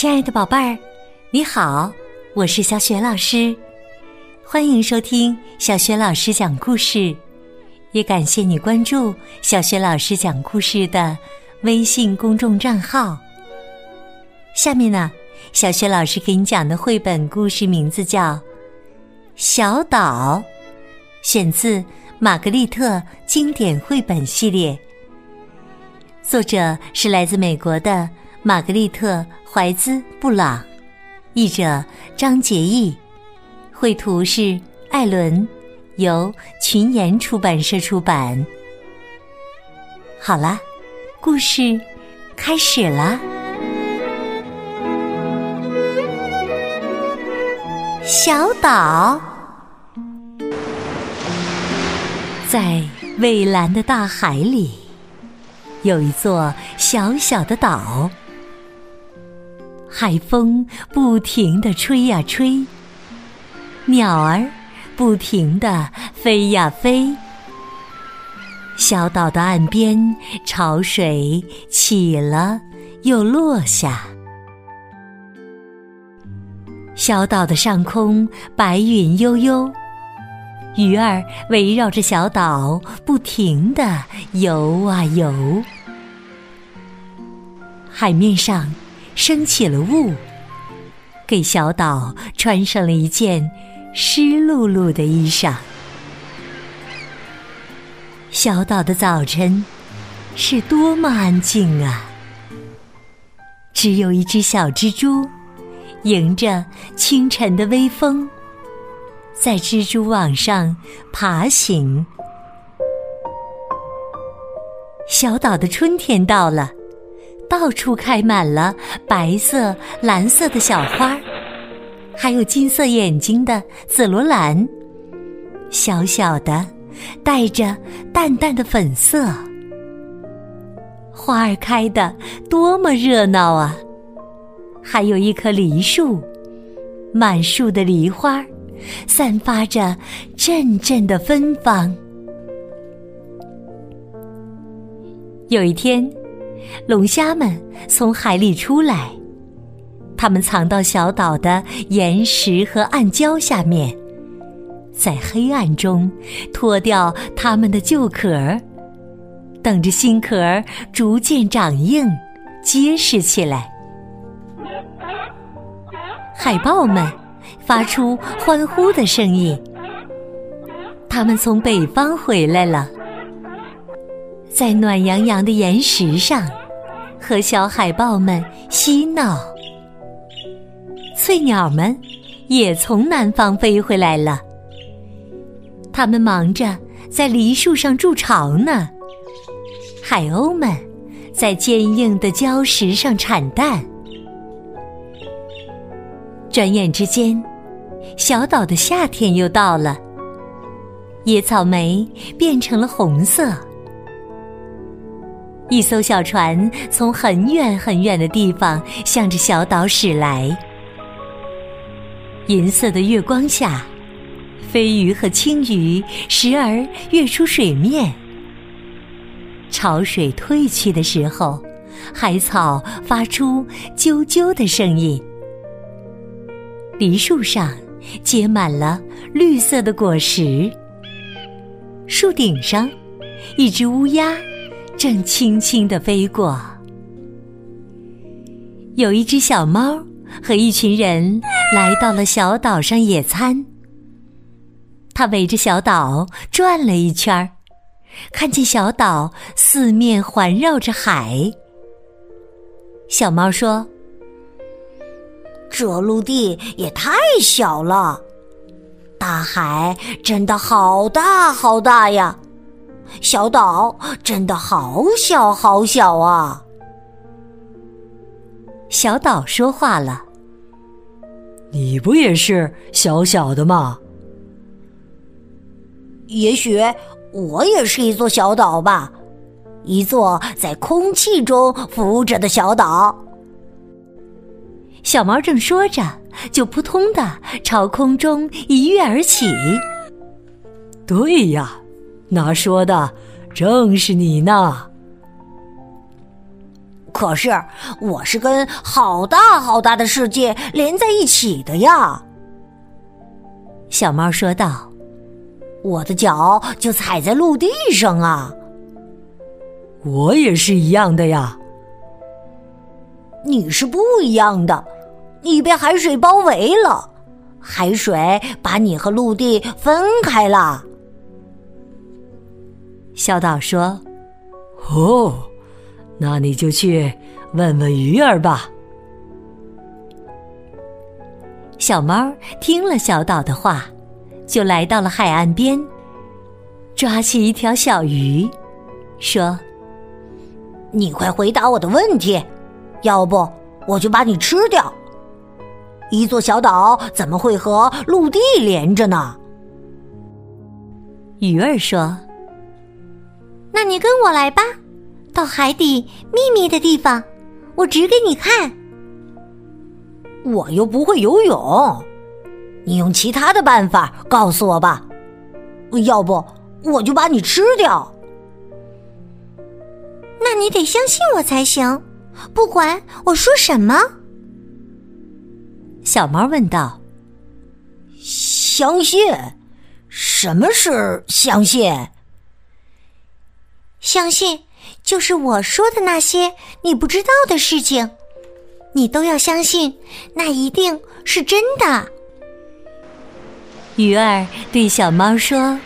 亲爱的宝贝儿，你好，我是小雪老师，欢迎收听小雪老师讲故事，也感谢你关注小雪老师讲故事的微信公众账号。下面呢，小雪老师给你讲的绘本故事名字叫《小岛》，选自玛格丽特经典绘本系列，作者是来自美国的。玛格丽特·怀兹·布朗，译者张杰义，绘图是艾伦，由群言出版社出版。好了，故事开始了。小岛在蔚蓝的大海里，有一座小小的岛。海风不停地吹呀吹，鸟儿不停地飞呀飞。小岛的岸边，潮水起了又落下。小岛的上空，白云悠悠，鱼儿围绕着小岛不停地游啊游。海面上。升起了雾，给小岛穿上了一件湿漉漉的衣裳。小岛的早晨是多么安静啊！只有一只小蜘蛛，迎着清晨的微风，在蜘蛛网上爬行。小岛的春天到了。到处开满了白色、蓝色的小花，还有金色眼睛的紫罗兰，小小的，带着淡淡的粉色。花儿开的多么热闹啊！还有一棵梨树，满树的梨花，散发着阵阵的芬芳。有一天。龙虾们从海里出来，它们藏到小岛的岩石和暗礁下面，在黑暗中脱掉它们的旧壳，等着新壳逐渐长硬、结实起来。海豹们发出欢呼的声音，它们从北方回来了。在暖洋洋的岩石上，和小海豹们嬉闹。翠鸟们也从南方飞回来了，它们忙着在梨树上筑巢呢。海鸥们在坚硬的礁石上产蛋。转眼之间，小岛的夏天又到了，野草莓变成了红色。一艘小船从很远很远的地方向着小岛驶来。银色的月光下，飞鱼和青鱼时而跃出水面。潮水退去的时候，海草发出啾啾的声音。梨树上结满了绿色的果实。树顶上，一只乌鸦。正轻轻地飞过，有一只小猫和一群人来到了小岛上野餐。它围着小岛转了一圈，看见小岛四面环绕着海。小猫说：“这陆地也太小了，大海真的好大好大呀！”小岛真的好小好小啊！小岛说话了：“你不也是小小的吗？也许我也是一座小岛吧，一座在空气中浮着的小岛。”小猫正说着，就扑通的朝空中一跃而起。对呀。那说的正是你呢。可是我是跟好大好大的世界连在一起的呀。”小猫说道。“我的脚就踩在陆地上啊。”“我也是一样的呀。”“你是不一样的，你被海水包围了。”海水把你和陆地分开了。小岛说：“哦，那你就去问问鱼儿吧。”小猫听了小岛的话，就来到了海岸边，抓起一条小鱼，说：“你快回答我的问题，要不我就把你吃掉。”一座小岛怎么会和陆地连着呢？鱼儿说：“那你跟我来吧，到海底秘密的地方，我指给你看。”我又不会游泳，你用其他的办法告诉我吧，要不我就把你吃掉。那你得相信我才行，不管我说什么。小猫问道：“相信？什么是相信？相信就是我说的那些你不知道的事情，你都要相信，那一定是真的。”鱼儿对小猫说：“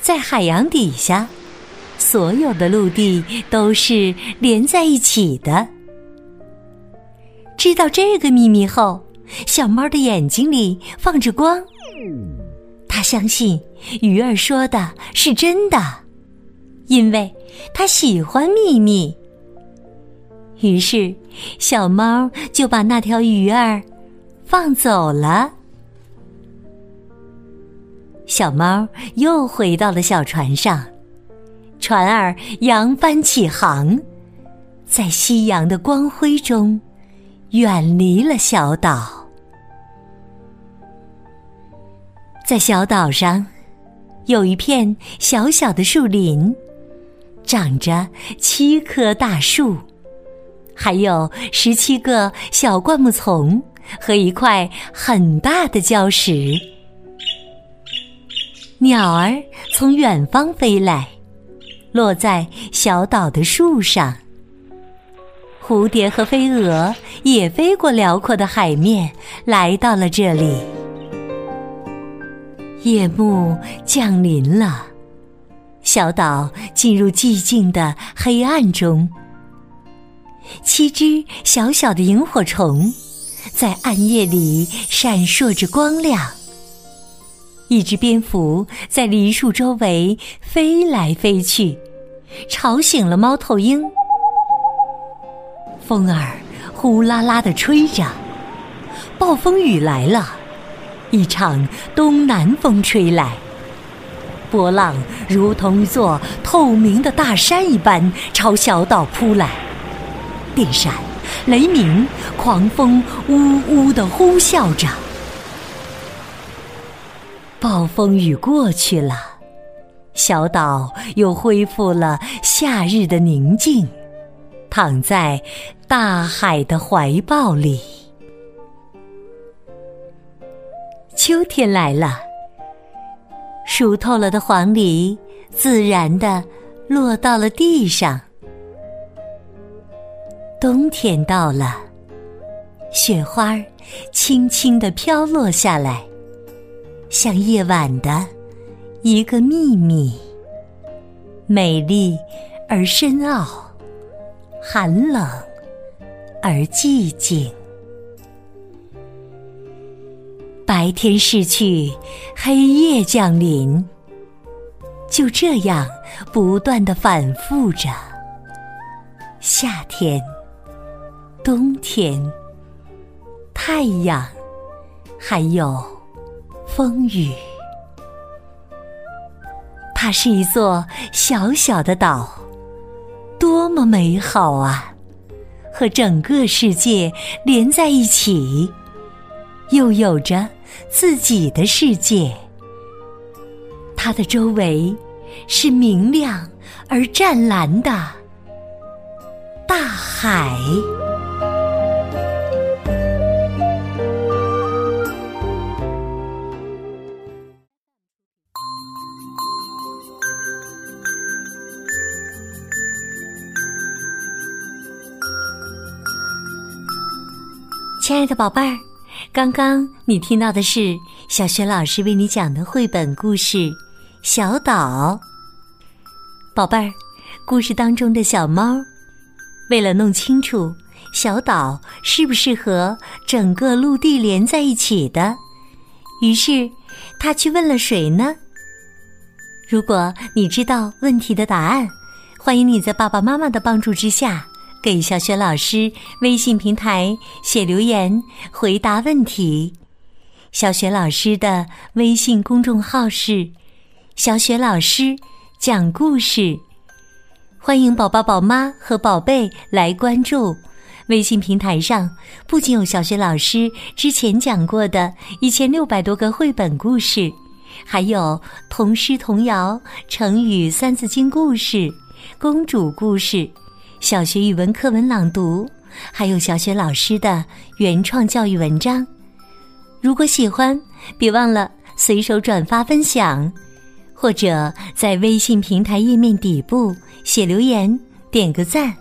在海洋底下，所有的陆地都是连在一起的。知道这个秘密后。”小猫的眼睛里放着光，它相信鱼儿说的是真的，因为它喜欢秘密。于是，小猫就把那条鱼儿放走了。小猫又回到了小船上，船儿扬帆起航，在夕阳的光辉中。远离了小岛，在小岛上有一片小小的树林，长着七棵大树，还有十七个小灌木丛和一块很大的礁石。鸟儿从远方飞来，落在小岛的树上。蝴蝶和飞蛾也飞过辽阔的海面，来到了这里。夜幕降临了，小岛进入寂静的黑暗中。七只小小的萤火虫在暗夜里闪烁着光亮。一只蝙蝠在梨树周围飞来飞去，吵醒了猫头鹰。风儿呼啦啦的吹着，暴风雨来了，一场东南风吹来，波浪如同一座透明的大山一般朝小岛扑来，电闪、雷鸣、狂风呜呜的呼啸着。暴风雨过去了，小岛又恢复了夏日的宁静。躺在大海的怀抱里。秋天来了，熟透了的黄梨自然的落到了地上。冬天到了，雪花轻轻的飘落下来，像夜晚的一个秘密，美丽而深奥。寒冷而寂静，白天逝去，黑夜降临，就这样不断的反复着。夏天，冬天，太阳，还有风雨。它是一座小小的岛。多么美好啊！和整个世界连在一起，又有着自己的世界。它的周围是明亮而湛蓝的大海。亲爱的宝贝儿，刚刚你听到的是小雪老师为你讲的绘本故事《小岛》。宝贝儿，故事当中的小猫，为了弄清楚小岛是不是和整个陆地连在一起的，于是他去问了谁呢？如果你知道问题的答案，欢迎你在爸爸妈妈的帮助之下。给小雪老师微信平台写留言回答问题。小雪老师的微信公众号是“小雪老师讲故事”，欢迎宝宝、宝妈和宝贝来关注。微信平台上不仅有小雪老师之前讲过的一千六百多个绘本故事，还有童诗、童谣、成语、三字经故事、公主故事。小学语文课文朗读，还有小学老师的原创教育文章。如果喜欢，别忘了随手转发分享，或者在微信平台页面底部写留言，点个赞。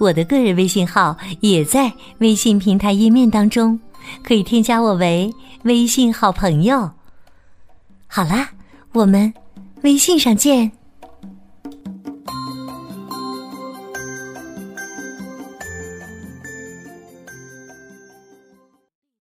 我的个人微信号也在微信平台页面当中，可以添加我为微信好朋友。好啦，我们微信上见。